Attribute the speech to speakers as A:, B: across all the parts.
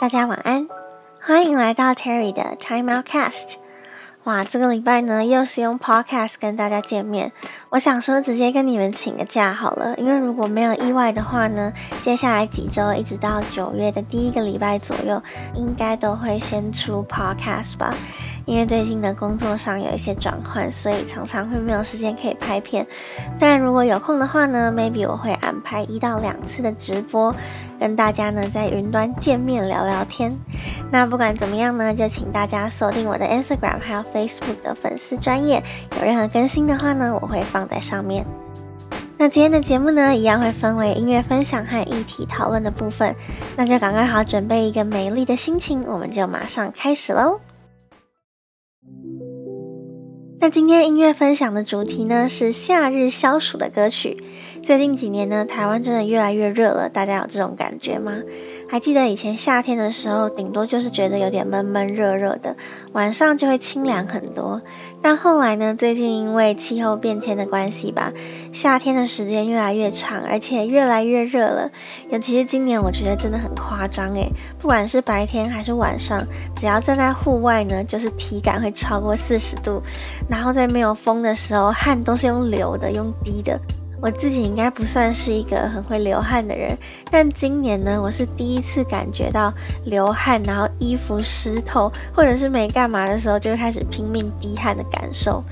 A: 大家晚安，欢迎来到 Terry 的 Time Out Cast。哇，这个礼拜呢，又是用 Podcast 跟大家见面。我想说，直接跟你们请个假好了，因为如果没有意外的话呢，接下来几周一直到九月的第一个礼拜左右，应该都会先出 Podcast 吧。因为最近的工作上有一些转换，所以常常会没有时间可以拍片。但如果有空的话呢，maybe 我会安排一到两次的直播。跟大家呢在云端见面聊聊天，那不管怎么样呢，就请大家锁定我的 Instagram 还有 Facebook 的粉丝专页，有任何更新的话呢，我会放在上面。那今天的节目呢，一样会分为音乐分享和议题讨论的部分，那就赶快好准备一个美丽的心情，我们就马上开始喽。那今天音乐分享的主题呢，是夏日消暑的歌曲。最近几年呢，台湾真的越来越热了，大家有这种感觉吗？还记得以前夏天的时候，顶多就是觉得有点闷闷热热的，晚上就会清凉很多。但后来呢，最近因为气候变迁的关系吧，夏天的时间越来越长，而且越来越热了。尤其是今年，我觉得真的很夸张诶，不管是白天还是晚上，只要站在户外呢，就是体感会超过四十度，然后在没有风的时候，汗都是用流的，用滴的。我自己应该不算是一个很会流汗的人，但今年呢，我是第一次感觉到流汗，然后衣服湿透，或者是没干嘛的时候，就开始拼命滴汗的感受。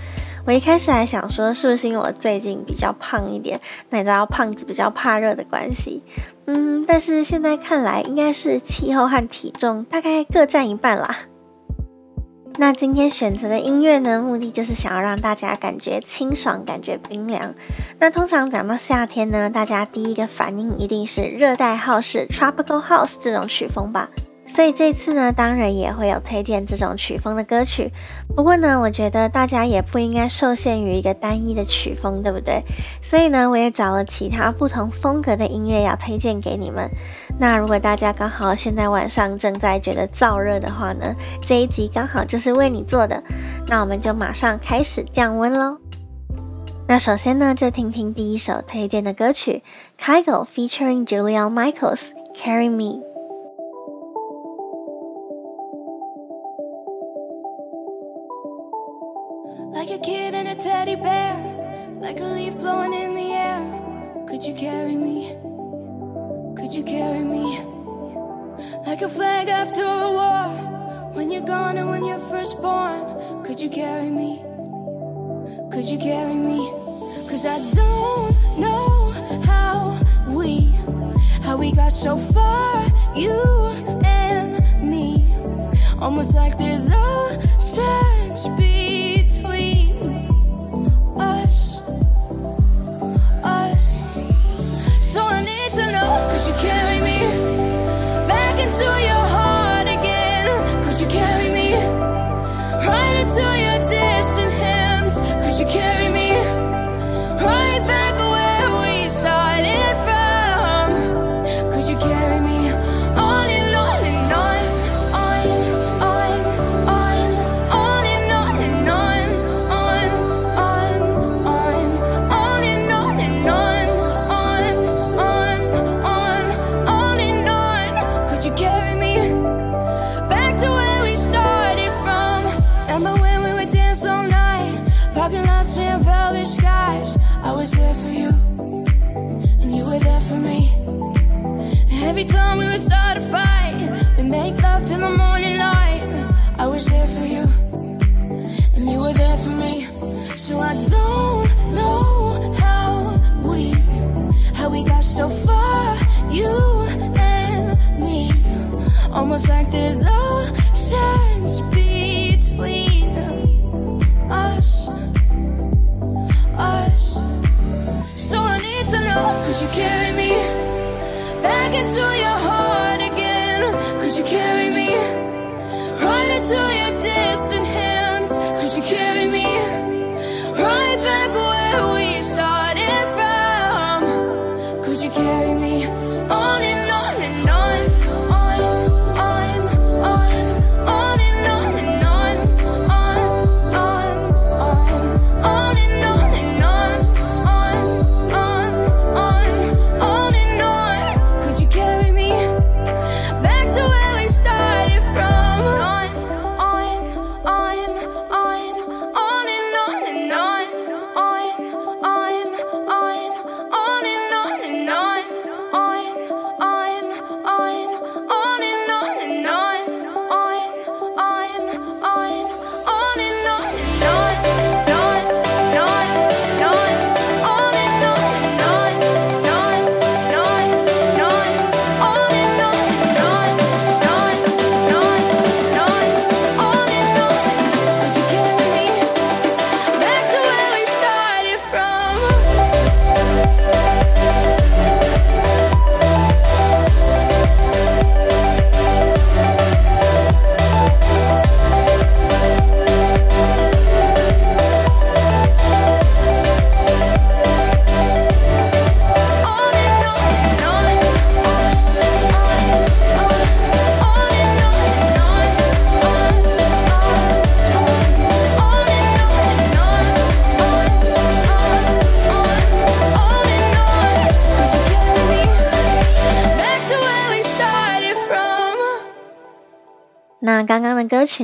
A: 我一开始还想说，是不是因为我最近比较胖一点？那你知道胖子比较怕热的关系？嗯，但是现在看来，应该是气候和体重大概各占一半啦。那今天选择的音乐呢，目的就是想要让大家感觉清爽，感觉冰凉。那通常讲到夏天呢，大家第一个反应一定是热带 house、tropical house 这种曲风吧。所以这次呢，当然也会有推荐这种曲风的歌曲。不过呢，我觉得大家也不应该受限于一个单一的曲风，对不对？所以呢，我也找了其他不同风格的音乐要推荐给你们。那如果大家刚好现在晚上正在觉得燥热的话呢，这一集刚好就是为你做的。那我们就马上开始降温喽。那首先呢，就听听第一首推荐的歌曲，Kygo featuring Julia Michaels，Carry Me。Like a
B: kid and a teddy bear, like a leaf blowing in the air. Could you carry me? Could you carry me? Like a flag after a war, when you're gone and when you're first born. Could you carry me? Could you carry me? Cause I don't know how we, how we got so far, you and me. Almost like there's a sense was there for you, and you were there for me. Every time we would start a fight, we make love till the morning light. I was there for you, and you were there for me. So I don't know how we, how we got so far, you and me. Almost like there's ocean.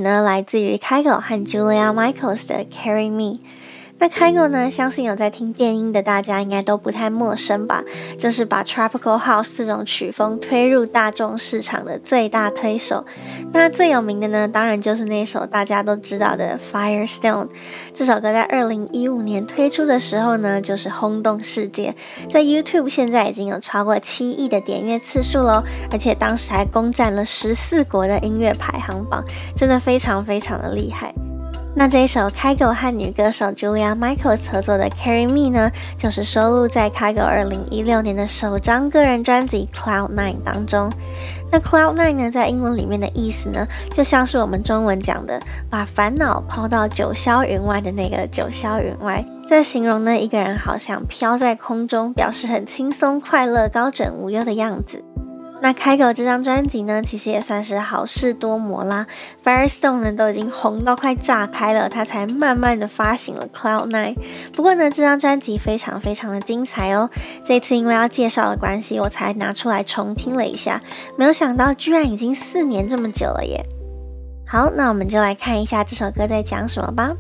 A: 呢，来自于 Kygo 和 Julia Michaels 的《Carry Me》。那 Kygo 呢，相信有在听电音的大家应该都不太陌生吧？就是把 Tropical House 这种曲风推入大众市场的最大推手。那最有名的呢，当然就是那首大家都知道的《Firestone》。这首歌在二零一五年推出的时候呢，就是轰动世界，在 YouTube 现在已经有超过七亿的点阅次数喽，而且当时还攻占了十四国的音乐排行榜，真的非常非常的厉害。那这一首 Kygo 和女歌手 Julia Michaels 合作的《Carry Me》呢，就是收录在 Kygo 二零一六年的首张个人专辑《Cloud Nine》当中。那 Cloud Nine 呢，在英文里面的意思呢，就像是我们中文讲的“把烦恼抛到九霄云外”的那个九霄云外，在形容呢一个人好像飘在空中，表示很轻松、快乐、高枕无忧的样子。那开口这张专辑呢，其实也算是好事多磨啦。Firestone 呢都已经红到快炸开了，他才慢慢的发行了 Cloud Nine。不过呢，这张专辑非常非常的精彩哦。这次因为要介绍的关系，我才拿出来重听了一下，没有想到居然已经四年这么久了耶。好，那我们就来看一下这首歌在讲什么吧。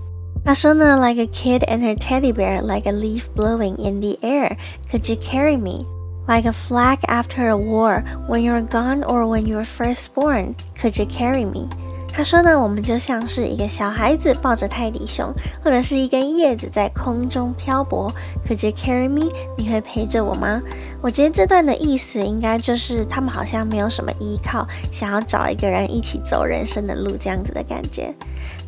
A: 他说呢，Like a kid and her teddy bear, like a leaf blowing in the air, could you carry me? Like a flag after a war, when you're gone or when you were first born, could you carry me? 他说呢，我们就像是一个小孩子抱着泰迪熊，或者是一根叶子在空中漂泊。Could you carry me？你会陪着我吗？我觉得这段的意思应该就是他们好像没有什么依靠，想要找一个人一起走人生的路这样子的感觉。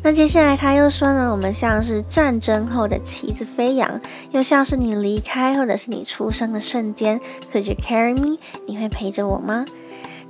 A: 那接下来他又说呢，我们像是战争后的旗子飞扬，又像是你离开或者是你出生的瞬间。Could you carry me？你会陪着我吗？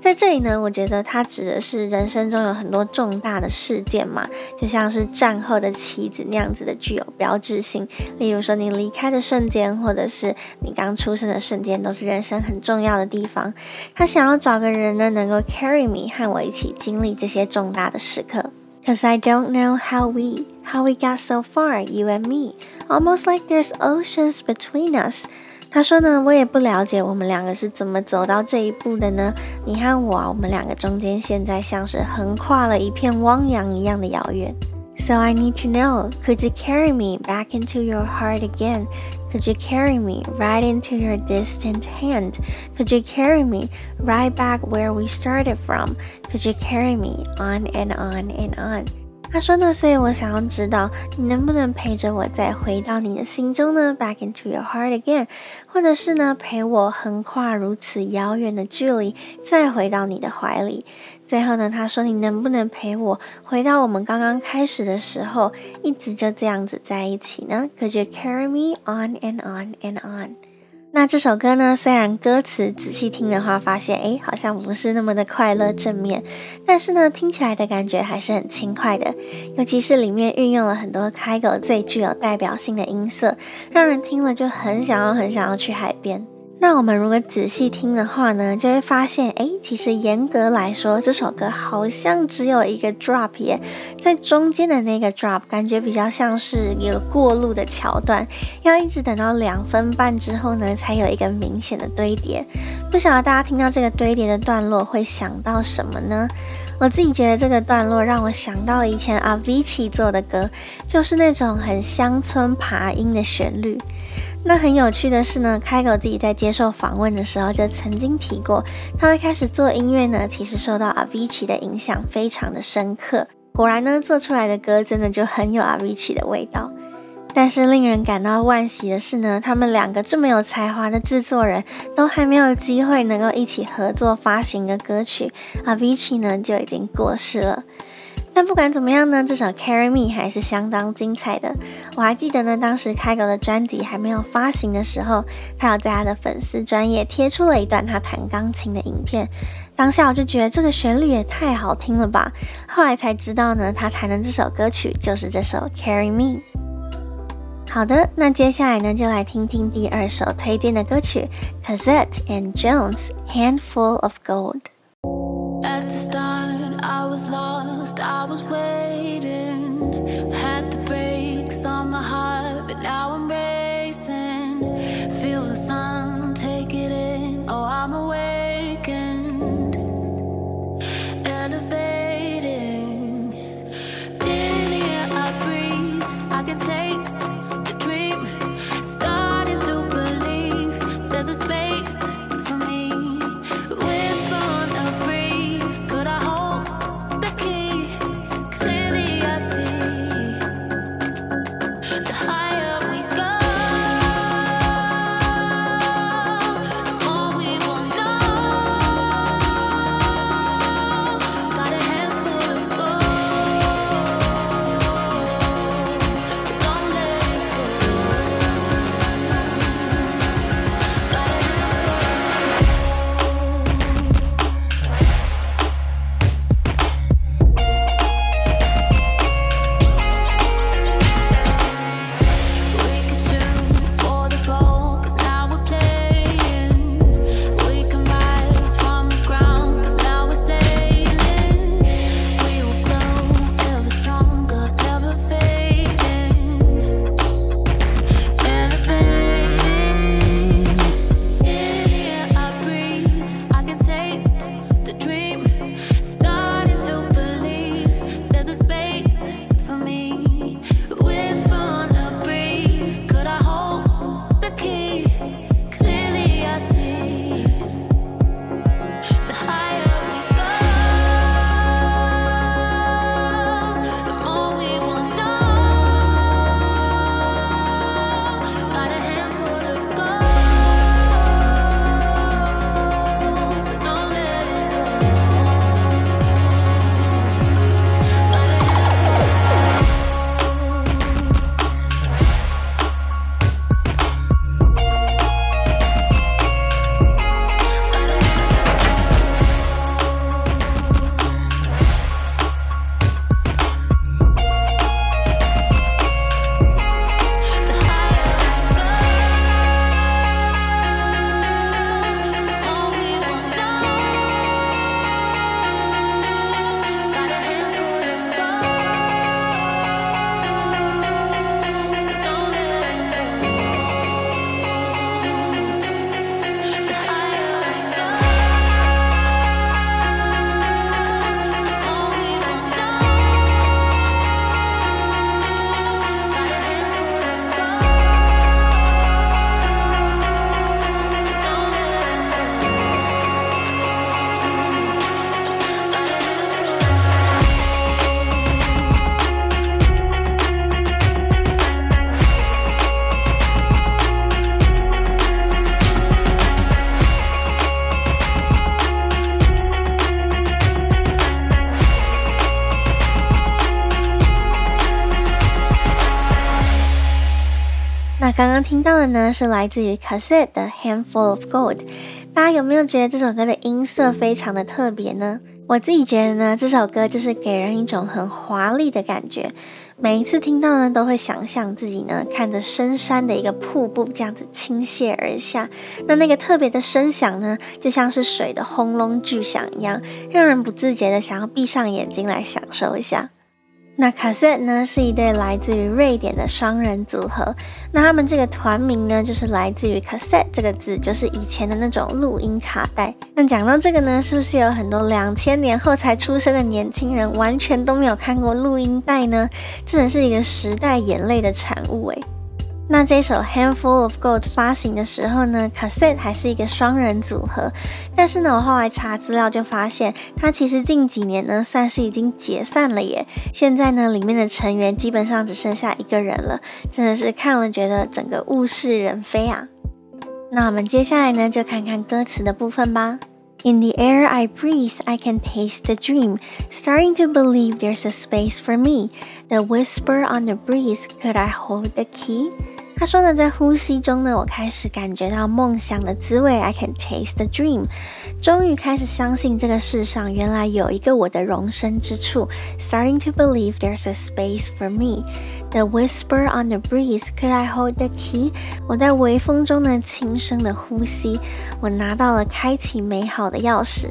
A: 在这里呢，我觉得它指的是人生中有很多重大的事件嘛，就像是战后的棋子那样子的具有标志性。例如说你离开的瞬间，或者是你刚出生的瞬间，都是人生很重要的地方。他想要找个人呢，能够 carry me，和我一起经历这些重大的时刻。Cause I don't know how we, how we got so far, you and me, almost like there's oceans between us. 他说呢，我也不了解我们两个是怎么走到这一步的呢？你和我啊，我们两个中间现在像是横跨了一片汪洋一样的遥远。So I need to know, could you carry me back into your heart again? Could you carry me right into your distant hand? Could you carry me right back where we started from? Could you carry me on and on and on? 他说呢，所以我想要知道你能不能陪着我再回到你的心中呢？Back into your heart again，或者是呢，陪我横跨如此遥远的距离，再回到你的怀里。最后呢，他说你能不能陪我回到我们刚刚开始的时候，一直就这样子在一起呢？Could you carry me on and on and on？那这首歌呢，虽然歌词仔细听的话，发现哎，好像不是那么的快乐正面，但是呢，听起来的感觉还是很轻快的。尤其是里面运用了很多开狗最具有代表性的音色，让人听了就很想要、很想要去海边。那我们如果仔细听的话呢，就会发现，哎，其实严格来说，这首歌好像只有一个 drop 耶，在中间的那个 drop，感觉比较像是一个过路的桥段，要一直等到两分半之后呢，才有一个明显的堆叠。不晓得大家听到这个堆叠的段落会想到什么呢？我自己觉得这个段落让我想到以前 Avicii 做的歌，就是那种很乡村爬音的旋律。那很有趣的是呢，Kygo 自己在接受访问的时候就曾经提过，他会开始做音乐呢，其实受到 Avicii 的影响非常的深刻。果然呢，做出来的歌真的就很有 Avicii 的味道。但是令人感到惋惜的是呢，他们两个这么有才华的制作人都还没有机会能够一起合作发行的歌曲，Avicii 呢就已经过世了。但不管怎么样呢，这首《Carry Me》还是相当精彩的。我还记得呢，当时 Kygo 的专辑还没有发行的时候，他有在他的粉丝专页贴出了一段他弹钢琴的影片。当下我就觉得这个旋律也太好听了吧！后来才知道呢，他弹的这首歌曲就是这首《Carry Me》。好的，那接下来呢，就来听听第二首推荐的歌曲，Cassette and Jones，《Handful of Gold》。那刚刚听到的呢，是来自于 Cassette 的 Handful of Gold。大家有没有觉得这首歌的音色非常的特别呢？我自己觉得呢，这首歌就是给人一种很华丽的感觉。每一次听到呢，都会想象自己呢看着深山的一个瀑布这样子倾泻而下。那那个特别的声响呢，就像是水的轰隆巨响一样，让人不自觉的想要闭上眼睛来享受一下。那 c a s e t 呢，是一对来自于瑞典的双人组合。那他们这个团名呢，就是来自于 c a s e t 这个字，就是以前的那种录音卡带。那讲到这个呢，是不是有很多两千年后才出生的年轻人完全都没有看过录音带呢？这真是一个时代眼泪的产物诶。那这首 Handful of Gold 发行的时候呢，Cassette 还是一个双人组合，但是呢，我后来查资料就发现，它其实近几年呢算是已经解散了耶。现在呢，里面的成员基本上只剩下一个人了，真的是看了觉得整个物是人非啊。那我们接下来呢，就看看歌词的部分吧。In the air I breathe, I can taste the dream, starting to believe there's a space for me. The whisper on the breeze, could I hold the key? 他说呢，在呼吸中呢，我开始感觉到梦想的滋味。I can taste the dream，终于开始相信这个世上原来有一个我的容身之处。Starting to believe there's a space for me。The whisper on the breeze，could I hold the key？我在微风中呢，轻声的呼吸，我拿到了开启美好的钥匙。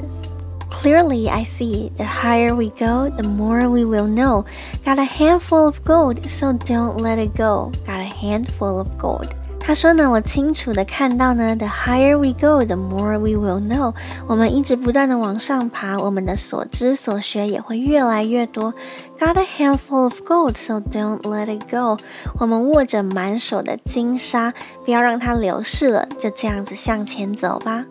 A: Clearly, I see. The higher we go, the more we will know. Got a handful of gold, so don't let it go. Got a handful of gold. 他说呢，我清楚的看到呢，The higher we go, the more we will know. 我们一直不断的往上爬，我们的所知所学也会越来越多。Got a handful of gold, so don't let it go. 我们握着满手的金沙，不要让它流逝了，就这样子向前走吧。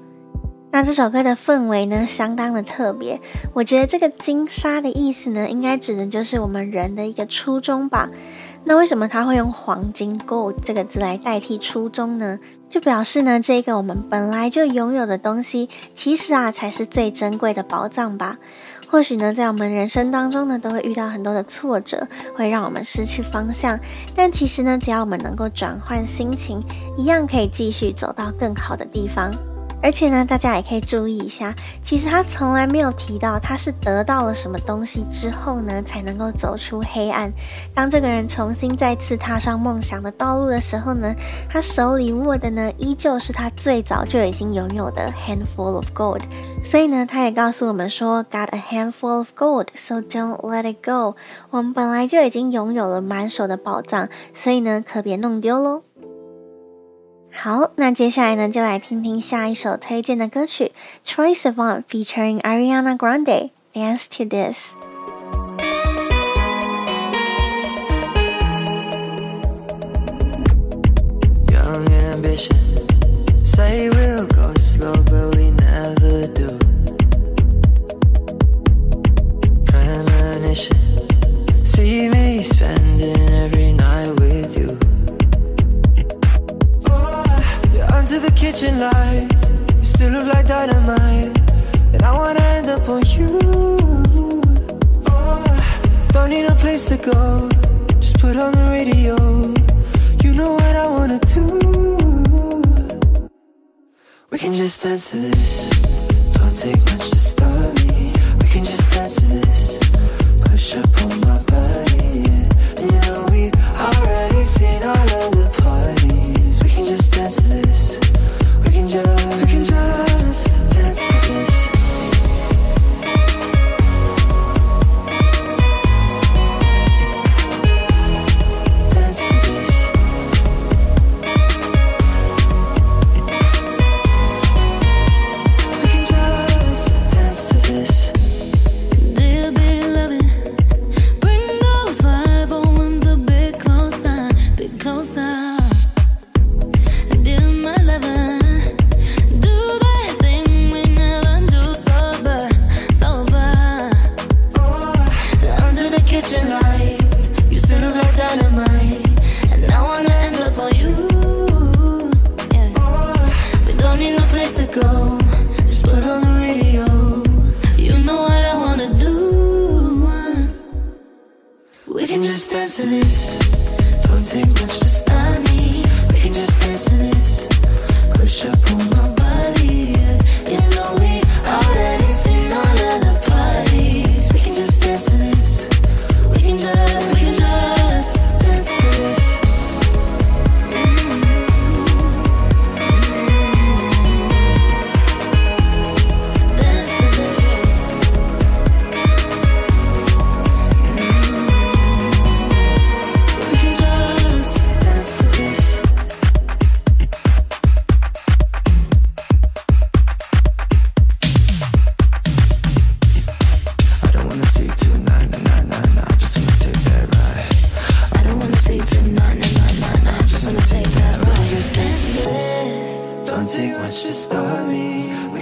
A: 那这首歌的氛围呢，相当的特别。我觉得这个金沙的意思呢，应该指的就是我们人的一个初衷吧。那为什么他会用黄金 gold 这个字来代替初衷呢？就表示呢，这个我们本来就拥有的东西，其实啊，才是最珍贵的宝藏吧。或许呢，在我们人生当中呢，都会遇到很多的挫折，会让我们失去方向。但其实呢，只要我们能够转换心情，一样可以继续走到更好的地方。而且呢，大家也可以注意一下，其实他从来没有提到他是得到了什么东西之后呢，才能够走出黑暗。当这个人重新再次踏上梦想的道路的时候呢，他手里握的呢，依旧是他最早就已经拥有的 handful of gold。所以呢，他也告诉我们说，Got a handful of gold, so don't let it go。我们本来就已经拥有了满手的宝藏，所以呢，可别弄丢喽。好，那接下来呢，就来听听下一首推荐的歌曲，Troye Sivan featuring Ariana Grande，《Dance to This》。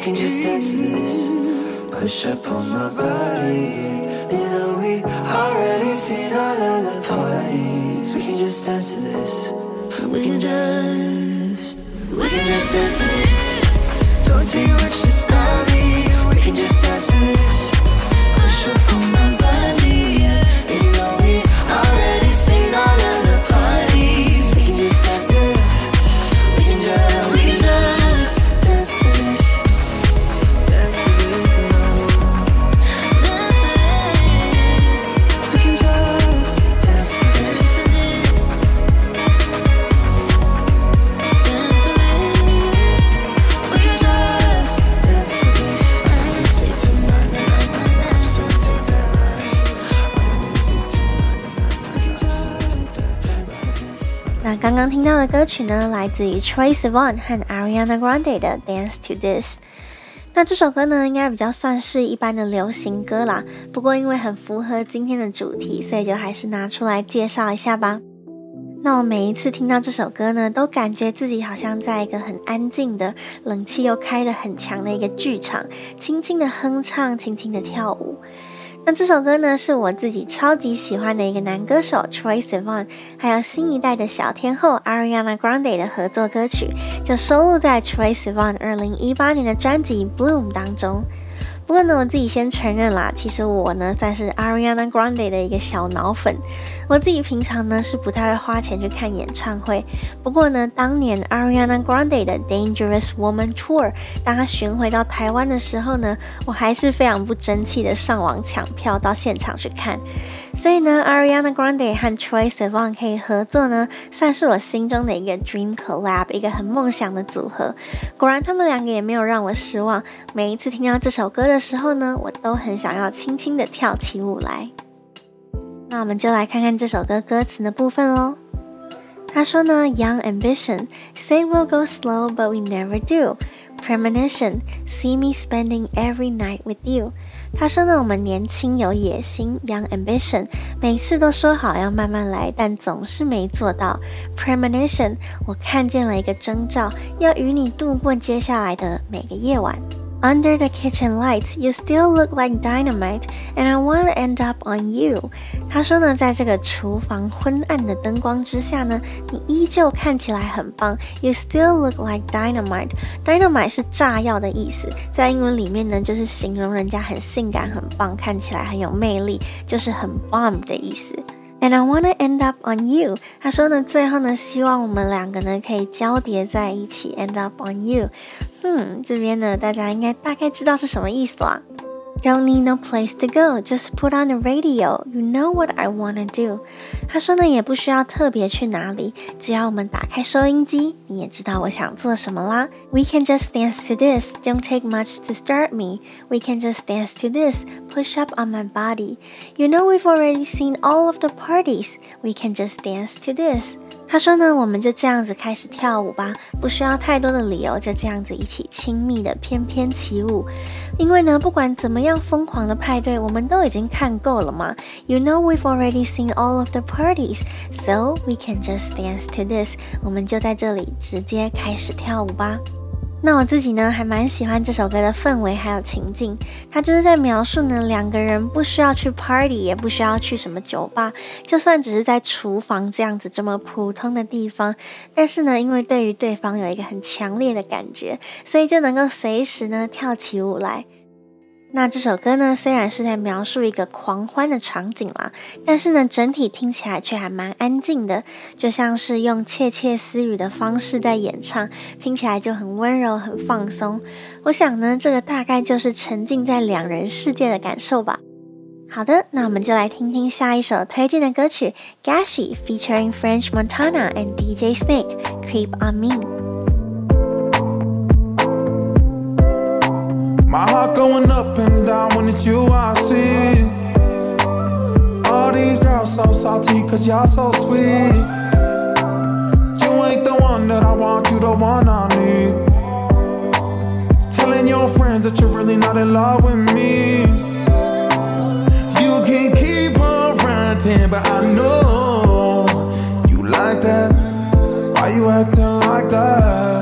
A: can just dance to this.
C: Push up on my body. You know we already seen all of the parties. We can just dance to this. We can just, we can just dance to this. Don't take much to stop me. We can just dance to this.
A: 歌曲呢，来自于 Troye Sivan 和 Ariana Grande 的《Dance to This》。那这首歌呢，应该比较算是一般的流行歌啦。不过因为很符合今天的主题，所以就还是拿出来介绍一下吧。那我每一次听到这首歌呢，都感觉自己好像在一个很安静的、冷气又开得很强的一个剧场，轻轻的哼唱，轻轻的跳舞。那这首歌呢，是我自己超级喜欢的一个男歌手 Troye Sivan，还有新一代的小天后 Ariana Grande 的合作歌曲，就收录在 Troye Sivan 二零一八年的专辑《Bloom》当中。不过呢，我自己先承认啦，其实我呢算是 Ariana Grande 的一个小脑粉。我自己平常呢是不太会花钱去看演唱会。不过呢，当年 Ariana Grande 的 Dangerous Woman Tour，当她巡回到台湾的时候呢，我还是非常不争气的上网抢票到现场去看。所以呢，Ariana Grande 和 Troye Sivan 可以合作呢，算是我心中的一个 Dream Collab，一个很梦想的组合。果然，他们两个也没有让我失望。每一次听到这首歌的时候呢，我都很想要轻轻的跳起舞来。那我们就来看看这首歌歌词的部分喽。他说呢，Young ambition, say we'll go slow, but we never do. Premonition, see me spending every night with you. 他说呢，我们年轻有野心，Young ambition，每次都说好要慢慢来，但总是没做到。Premonition，我看见了一个征兆，要与你度过接下来的每个夜晚。Under the kitchen lights, you still look like dynamite, and I wanna end up on you. 他说呢，在这个厨房昏暗的灯光之下呢，你依旧看起来很棒。You still look like dynamite. Dynamite 是炸药的意思，在英文里面呢，就是形容人家很性感、很棒，看起来很有魅力，就是很 bomb 的意思。And I wanna end up on you。他说呢，最后呢，希望我们两个呢可以交叠在一起，end up on you。嗯，这边呢，大家应该大概知道是什么意思了。Don't need no place to go, just put on the radio. You know what I wanna do. 他说呢，也不需要特别去哪里，只要我们打开收音机，你也知道我想做什么啦。We can just dance to this. Don't take much to start me. We can just dance to this. Push up on my body. You know we've already seen all of the parties. We can just dance to this. 他说呢，我们就这样子开始跳舞吧，不需要太多的理由，就这样子一起亲密的翩翩起舞。因为呢，不管怎么样疯狂的派对，我们都已经看够了嘛。You know we've already seen all of the parties, so we can just dance to this。我们就在这里直接开始跳舞吧。那我自己呢，还蛮喜欢这首歌的氛围还有情境，它就是在描述呢，两个人不需要去 party，也不需要去什么酒吧，就算只是在厨房这样子这么普通的地方，但是呢，因为对于对方有一个很强烈的感觉，所以就能够随时呢跳起舞来。那这首歌呢，虽然是在描述一个狂欢的场景啦，但是呢，整体听起来却还蛮安静的，就像是用窃窃私语的方式在演唱，听起来就很温柔、很放松。我想呢，这个大概就是沉浸在两人世界的感受吧。好的，那我们就来听听下一首推荐的歌曲，Gashi featuring French Montana and DJ Snake Creep on Me。
D: My heart going up and down when it's you I see. All these girls so salty cause y'all so sweet. You ain't the one that I want, you the one I need. Telling your friends that you're really not in love with me. You can keep on ranting, but I know you like that. Why you acting like that?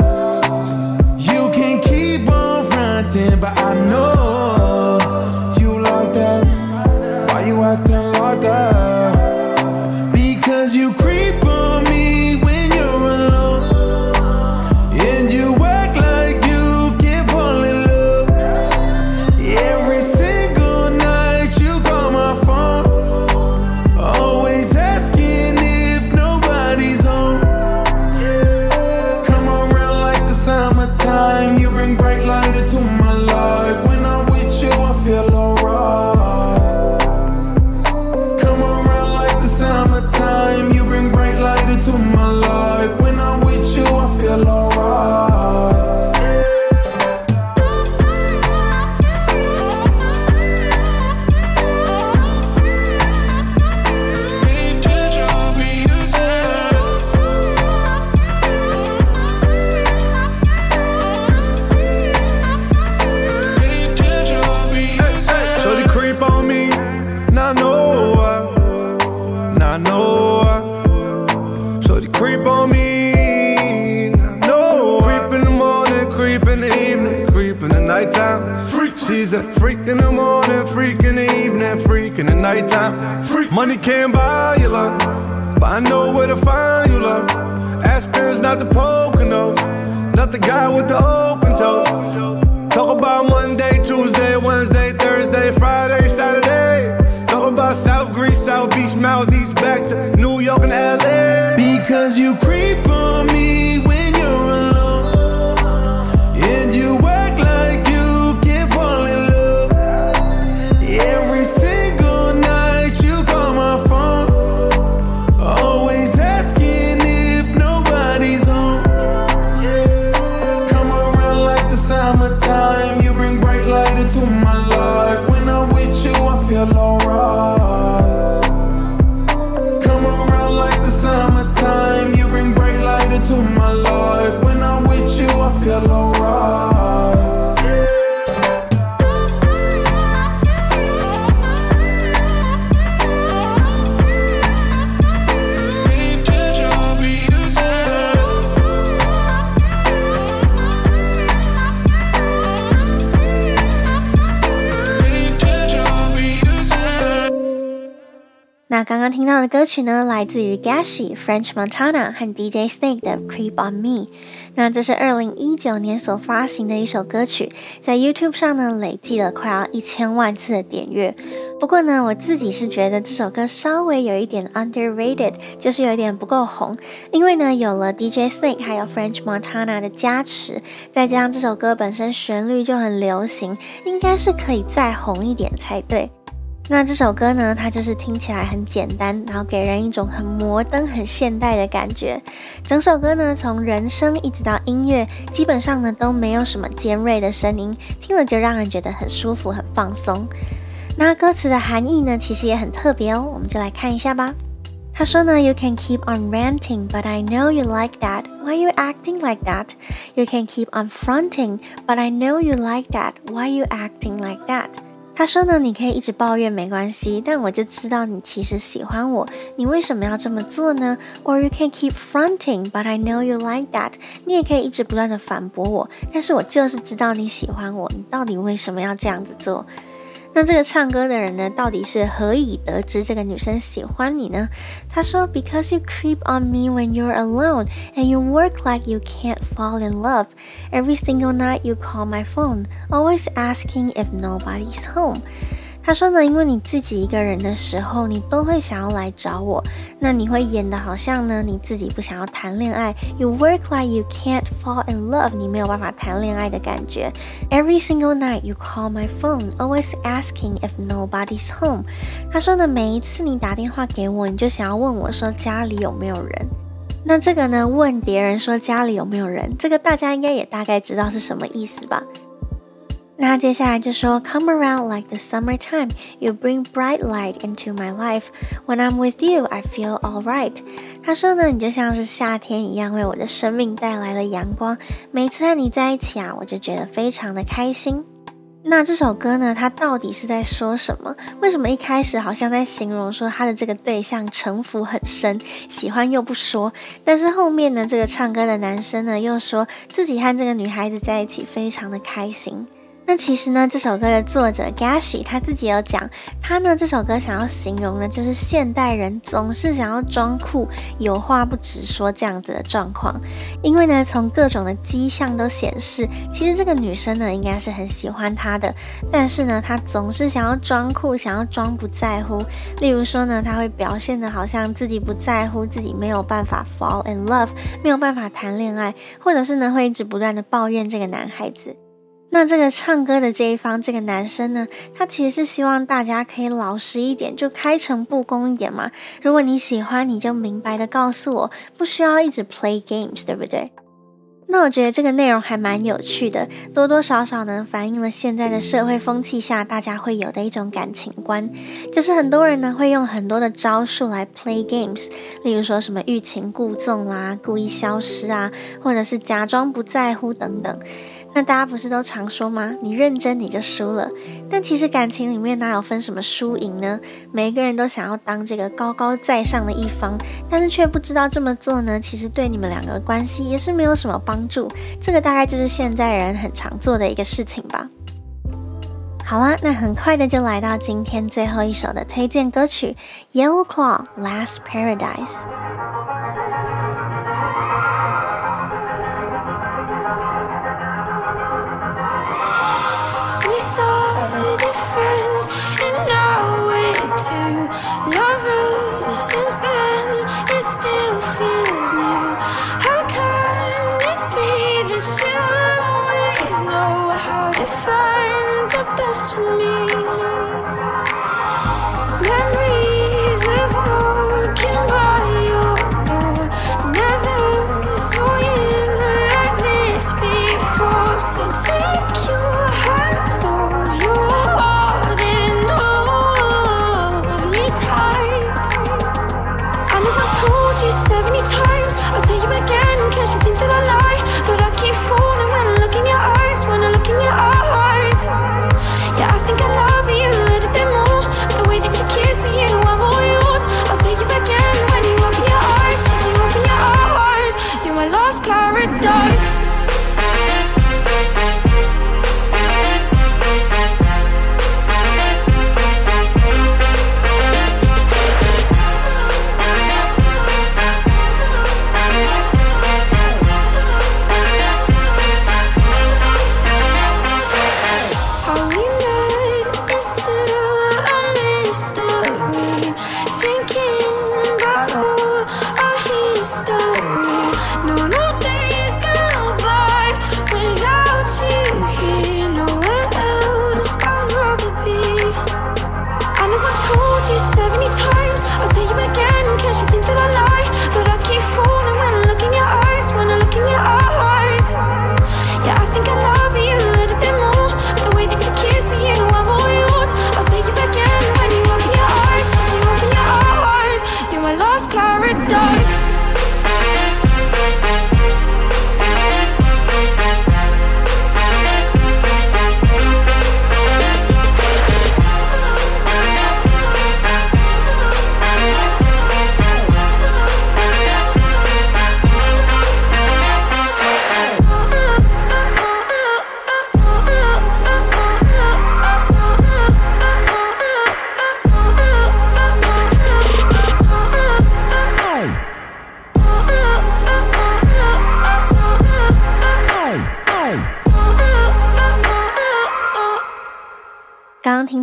A: 歌曲呢，来自于 Gashi、French Montana 和 DJ Snake 的《Creep on Me》。那这是二零一九年所发行的一首歌曲，在 YouTube 上呢累计了快要一千万次的点阅。不过呢，我自己是觉得这首歌稍微有一点 underrated，就是有一点不够红。因为呢，有了 DJ Snake 还有 French Montana 的加持，再加上这首歌本身旋律就很流行，应该是可以再红一点才对。那这首歌呢，它就是听起来很简单，然后给人一种很摩登、很现代的感觉。整首歌呢，从人声一直到音乐，基本上呢都没有什么尖锐的声音，听了就让人觉得很舒服、很放松。那歌词的含义呢，其实也很特别哦，我们就来看一下吧。他说呢，You can keep on ranting, but I know you like that. Why you acting like that? You can keep on fronting, but I know you like that. Why you acting like that? 他说呢，你可以一直抱怨没关系，但我就知道你其实喜欢我，你为什么要这么做呢？Or you can keep fronting, but I know you like that。你也可以一直不断的反驳我，但是我就是知道你喜欢我，你到底为什么要这样子做？那这个唱歌的人呢，到底是何以得知这个女生喜欢你呢？他说：“Because you creep on me when you're alone, and you work like you can't fall in love. Every single night you call my phone, always asking if nobody's home.” 他说呢，因为你自己一个人的时候，你都会想要来找我。那你会演得好像呢，你自己不想要谈恋爱。You work like you can't fall in love，你没有办法谈恋爱的感觉。Every single night you call my phone, always asking if nobody's home。他说呢，每一次你打电话给我，你就想要问我说家里有没有人。那这个呢，问别人说家里有没有人，这个大家应该也大概知道是什么意思吧。那接下来就说，Come around like the summertime, you bring bright light into my life. When I'm with you, I feel alright. 他说呢，你就像是夏天一样，为我的生命带来了阳光。每次和你在一起啊，我就觉得非常的开心。那这首歌呢，它到底是在说什么？为什么一开始好像在形容说他的这个对象城府很深，喜欢又不说，但是后面呢，这个唱歌的男生呢，又说自己和这个女孩子在一起非常的开心。那其实呢，这首歌的作者 Gashi 他自己有讲，他呢这首歌想要形容的，就是现代人总是想要装酷，有话不直说这样子的状况。因为呢，从各种的迹象都显示，其实这个女生呢应该是很喜欢他的，但是呢，她总是想要装酷，想要装不在乎。例如说呢，她会表现的好像自己不在乎，自己没有办法 fall in love，没有办法谈恋爱，或者是呢会一直不断的抱怨这个男孩子。那这个唱歌的这一方，这个男生呢，他其实是希望大家可以老实一点，就开诚布公一点嘛。如果你喜欢，你就明白的告诉我，不需要一直 play games，对不对？那我觉得这个内容还蛮有趣的，多多少少呢反映了现在的社会风气下大家会有的一种感情观，就是很多人呢会用很多的招数来 play games，例如说什么欲擒故纵啦、故意消失啊，或者是假装不在乎等等。那大家不是都常说吗？你认真你就输了。但其实感情里面哪有分什么输赢呢？每个人都想要当这个高高在上的一方，但是却不知道这么做呢，其实对你们两个关系也是没有什么帮助。这个大概就是现在人很常做的一个事情吧。好啦，那很快的就来到今天最后一首的推荐歌曲《Yellow Claw Last Paradise》。find the best
B: in me. think I love you a little bit more. The way that you kiss me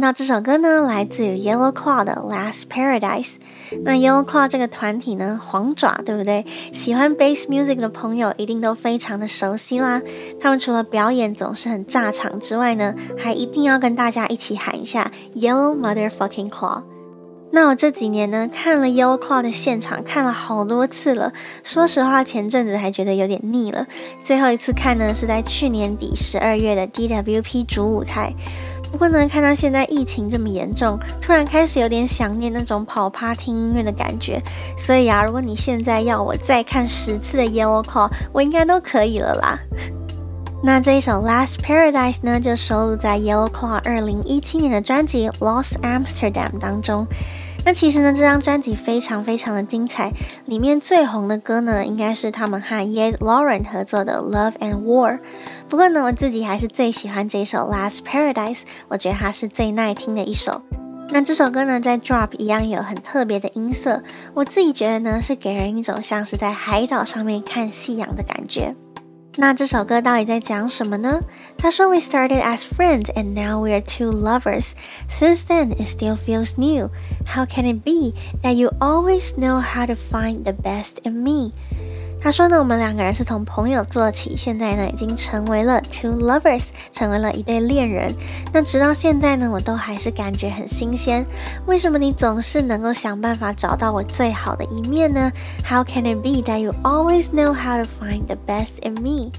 A: 听到这首歌呢，来自于 Yellow Claw 的《Last Paradise》。那 Yellow Claw 这个团体呢，黄爪，对不对？喜欢 Bass Music 的朋友一定都非常的熟悉啦。他们除了表演总是很炸场之外呢，还一定要跟大家一起喊一下 Yellow Motherfucking Claw。那我这几年呢，看了 Yellow Claw 的现场，看了好多次了。说实话，前阵子还觉得有点腻了。最后一次看呢，是在去年底十二月的 DWP 主舞台。不过呢，看到现在疫情这么严重，突然开始有点想念那种跑趴听音乐的感觉。所以啊，如果你现在要我再看十次的 Yellow Claw，我应该都可以了啦。那这一首 Last Paradise 呢，就收录在 Yellow Claw 二零一七年的专辑 Lost Amsterdam 当中。那其实呢，这张专辑非常非常的精彩，里面最红的歌呢，应该是他们和 Yed Lauren 合作的 Love and War。不过呢，我自己还是最喜欢这首 Last Paradise，我觉得它是最耐听的一首。那这首歌呢，在 Drop 一样有很特别的音色，我自己觉得呢，是给人一种像是在海岛上面看夕阳的感觉。那这首歌到底在讲什么呢？他说：“We started as friends and now we are two lovers. Since then, it still feels new. How can it be that you always know how to find the best in me？” 他说呢，我们两个人是从朋友做起，现在呢已经成为了 two lovers，成为了一对恋人。那直到现在呢，我都还是感觉很新鲜。为什么你总是能够想办法找到我最好的一面呢？How can it be that you always know how to find the best in me？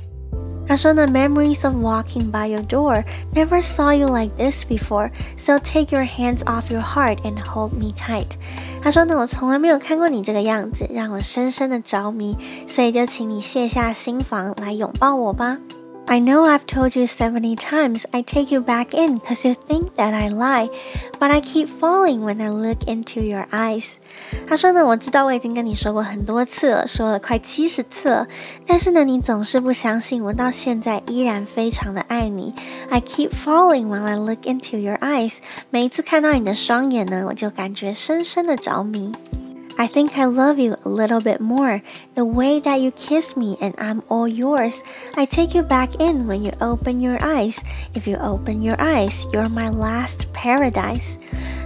A: 他说呢，Memories of walking by your door never saw you like this before. So take your hands off your heart and hold me tight. 他说呢，我从来没有看过你这个样子，让我深深的着迷，所以就请你卸下心防来拥抱我吧。I know I've told you seventy times I take you back in cause you think that I lie, but I keep falling when I look into your eyes. 他说呢，我知道我已经跟你说过很多次了，说了快七十次了，但是呢，你总是不相信我，到现在依然非常的爱你。I keep falling when I look into your eyes. 每一次看到你的双眼呢，我就感觉深深的着迷。 I think I love you a little bit more. The way that you kiss me and I'm all yours. I take you back in when you open your eyes. If you open your eyes, you're my last paradise.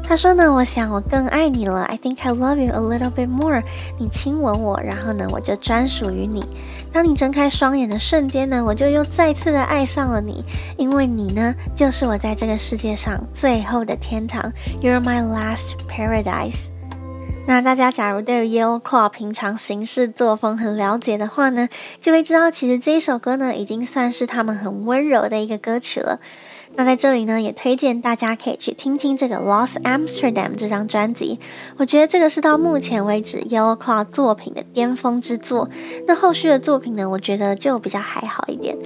A: 他说呢，我想我更爱你了。I think I love you a little bit more. 你亲吻我，然后呢，我就专属于你。当你睁开双眼的瞬间呢，我就又再次的爱上了你，因为你呢，就是我在这个世界上最后的天堂。You're my last paradise. 那大家假如对于 Yellow Claw 平常行事作风很了解的话呢，就会知道其实这一首歌呢，已经算是他们很温柔的一个歌曲了。那在这里呢，也推荐大家可以去听听这个《Lost Amsterdam》这张专辑。我觉得这个是到目前为止 Yellow Claw 作品的巅峰之作。那后续的作品呢，我觉得就比较还好一点。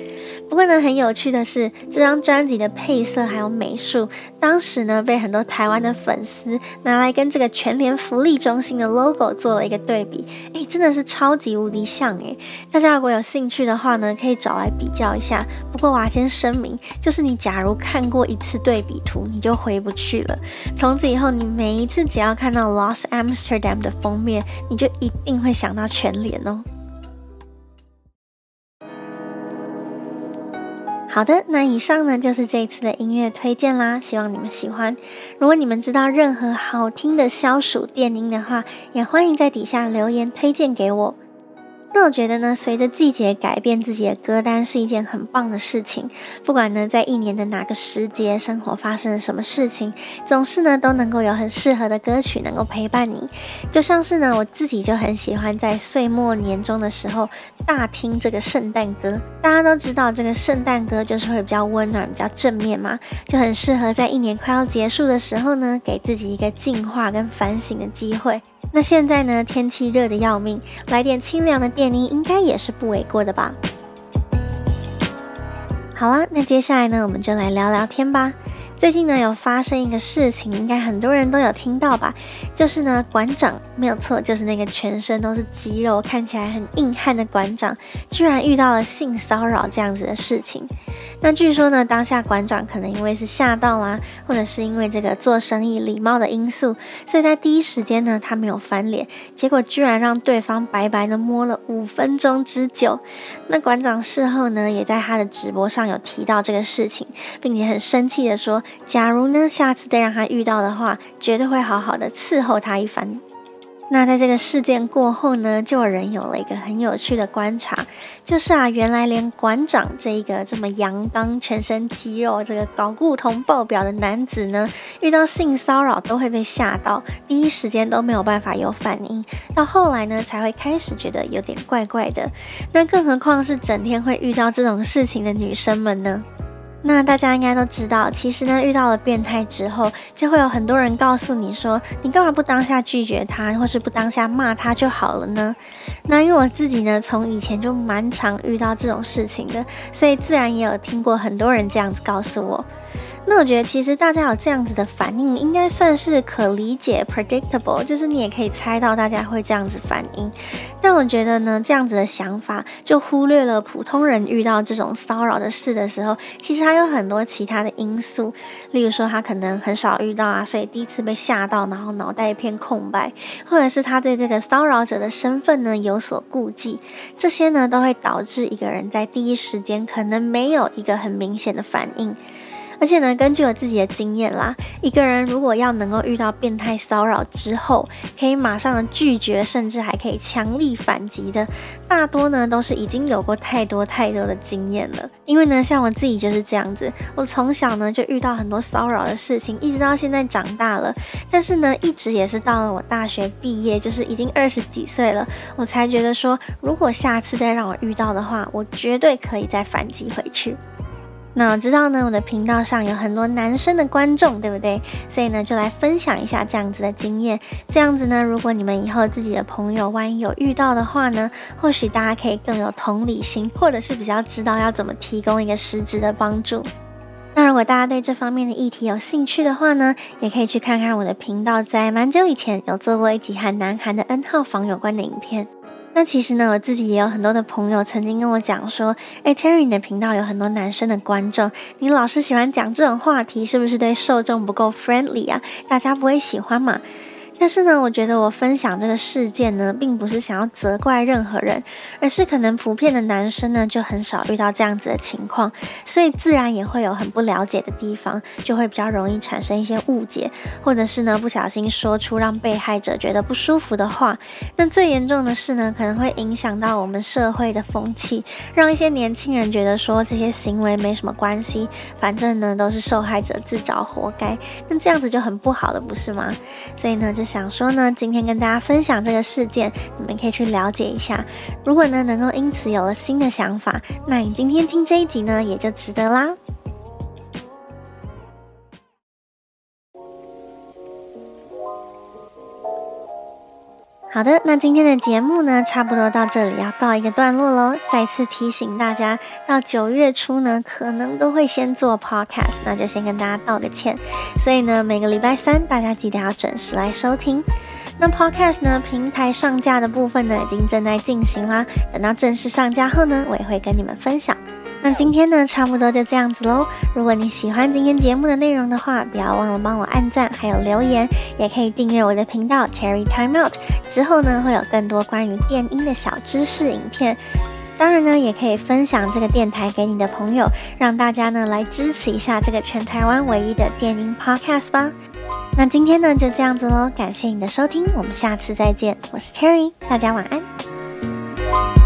A: 不过呢，很有趣的是，这张专辑的配色还有美术，当时呢被很多台湾的粉丝拿来跟这个全联福利中心的 logo 做了一个对比。诶，真的是超级无敌像诶！大家如果有兴趣的话呢，可以找来比较一下。不过我要先声明，就是你假如看过一次对比图，你就回不去了。从此以后，你每一次只要看到 Lost Amsterdam 的封面，你就一定会想到全联哦。好的，那以上呢就是这一次的音乐推荐啦，希望你们喜欢。如果你们知道任何好听的消暑电音的话，也欢迎在底下留言推荐给我。那我觉得呢，随着季节改变，自己的歌单是一件很棒的事情。不管呢，在一年的哪个时节，生活发生了什么事情，总是呢都能够有很适合的歌曲能够陪伴你。就像是呢，我自己就很喜欢在岁末年终的时候大听这个圣诞歌。大家都知道，这个圣诞歌就是会比较温暖、比较正面嘛，就很适合在一年快要结束的时候呢，给自己一个净化跟反省的机会。那现在呢，天气热的要命，来点清凉的电音应该也是不为过的吧。好啦，那接下来呢，我们就来聊聊天吧。最近呢，有发生一个事情，应该很多人都有听到吧？就是呢，馆长没有错，就是那个全身都是肌肉、看起来很硬汉的馆长，居然遇到了性骚扰这样子的事情。那据说呢，当下馆长可能因为是吓到啦，或者是因为这个做生意礼貌的因素，所以在第一时间呢，他没有翻脸，结果居然让对方白白的摸了五分钟之久。那馆长事后呢，也在他的直播上有提到这个事情，并且很生气的说。假如呢，下次再让他遇到的话，绝对会好好的伺候他一番。那在这个事件过后呢，就有人有了一个很有趣的观察，就是啊，原来连馆长这一个这么阳刚、全身肌肉、这个搞固酮爆表的男子呢，遇到性骚扰都会被吓到，第一时间都没有办法有反应，到后来呢，才会开始觉得有点怪怪的。那更何况是整天会遇到这种事情的女生们呢？那大家应该都知道，其实呢，遇到了变态之后，就会有很多人告诉你说，你干嘛不当下拒绝他，或是不当下骂他就好了呢？那因为我自己呢，从以前就蛮常遇到这种事情的，所以自然也有听过很多人这样子告诉我。那我觉得，其实大家有这样子的反应，应该算是可理解，predictable，就是你也可以猜到大家会这样子反应。但我觉得呢，这样子的想法就忽略了普通人遇到这种骚扰的事的时候，其实还有很多其他的因素，例如说他可能很少遇到啊，所以第一次被吓到，然后脑袋一片空白，或者是他对这个骚扰者的身份呢有所顾忌，这些呢都会导致一个人在第一时间可能没有一个很明显的反应。而且呢，根据我自己的经验啦，一个人如果要能够遇到变态骚扰之后，可以马上的拒绝，甚至还可以强力反击的，大多呢都是已经有过太多太多的经验了。因为呢，像我自己就是这样子，我从小呢就遇到很多骚扰的事情，一直到现在长大了，但是呢，一直也是到了我大学毕业，就是已经二十几岁了，我才觉得说，如果下次再让我遇到的话，我绝对可以再反击回去。那我知道呢，我的频道上有很多男生的观众，对不对？所以呢，就来分享一下这样子的经验。这样子呢，如果你们以后自己的朋友万一有遇到的话呢，或许大家可以更有同理心，或者是比较知道要怎么提供一个实质的帮助。那如果大家对这方面的议题有兴趣的话呢，也可以去看看我的频道，在蛮久以前有做过一集和南韩的 N 号房有关的影片。那其实呢，我自己也有很多的朋友曾经跟我讲说，哎，Terry，你的频道有很多男生的观众，你老是喜欢讲这种话题，是不是对受众不够 friendly 啊？大家不会喜欢嘛？但是呢，我觉得我分享这个事件呢，并不是想要责怪任何人，而是可能普遍的男生呢，就很少遇到这样子的情况，所以自然也会有很不了解的地方，就会比较容易产生一些误解，或者是呢，不小心说出让被害者觉得不舒服的话。那最严重的是呢，可能会影响到我们社会的风气，让一些年轻人觉得说这些行为没什么关系，反正呢都是受害者自找活该。那这样子就很不好了，不是吗？所以呢，就。想说呢，今天跟大家分享这个事件，你们可以去了解一下。如果呢能够因此有了新的想法，那你今天听这一集呢也就值得啦。好的，那今天的节目呢，差不多到这里要告一个段落喽。再次提醒大家，到九月初呢，可能都会先做 podcast，那就先跟大家道个歉。所以呢，每个礼拜三大家记得要准时来收听。那 podcast 呢，平台上架的部分呢，已经正在进行啦。等到正式上架后呢，我也会跟你们分享。那今天呢，差不多就这样子喽。如果你喜欢今天节目的内容的话，不要忘了帮我按赞，还有留言，也可以订阅我的频道 Terry Time Out。之后呢，会有更多关于电音的小知识影片。当然呢，也可以分享这个电台给你的朋友，让大家呢来支持一下这个全台湾唯一的电音 Podcast 吧。那今天呢就这样子喽，感谢你的收听，我们下次再见。我是 Terry，大家晚安。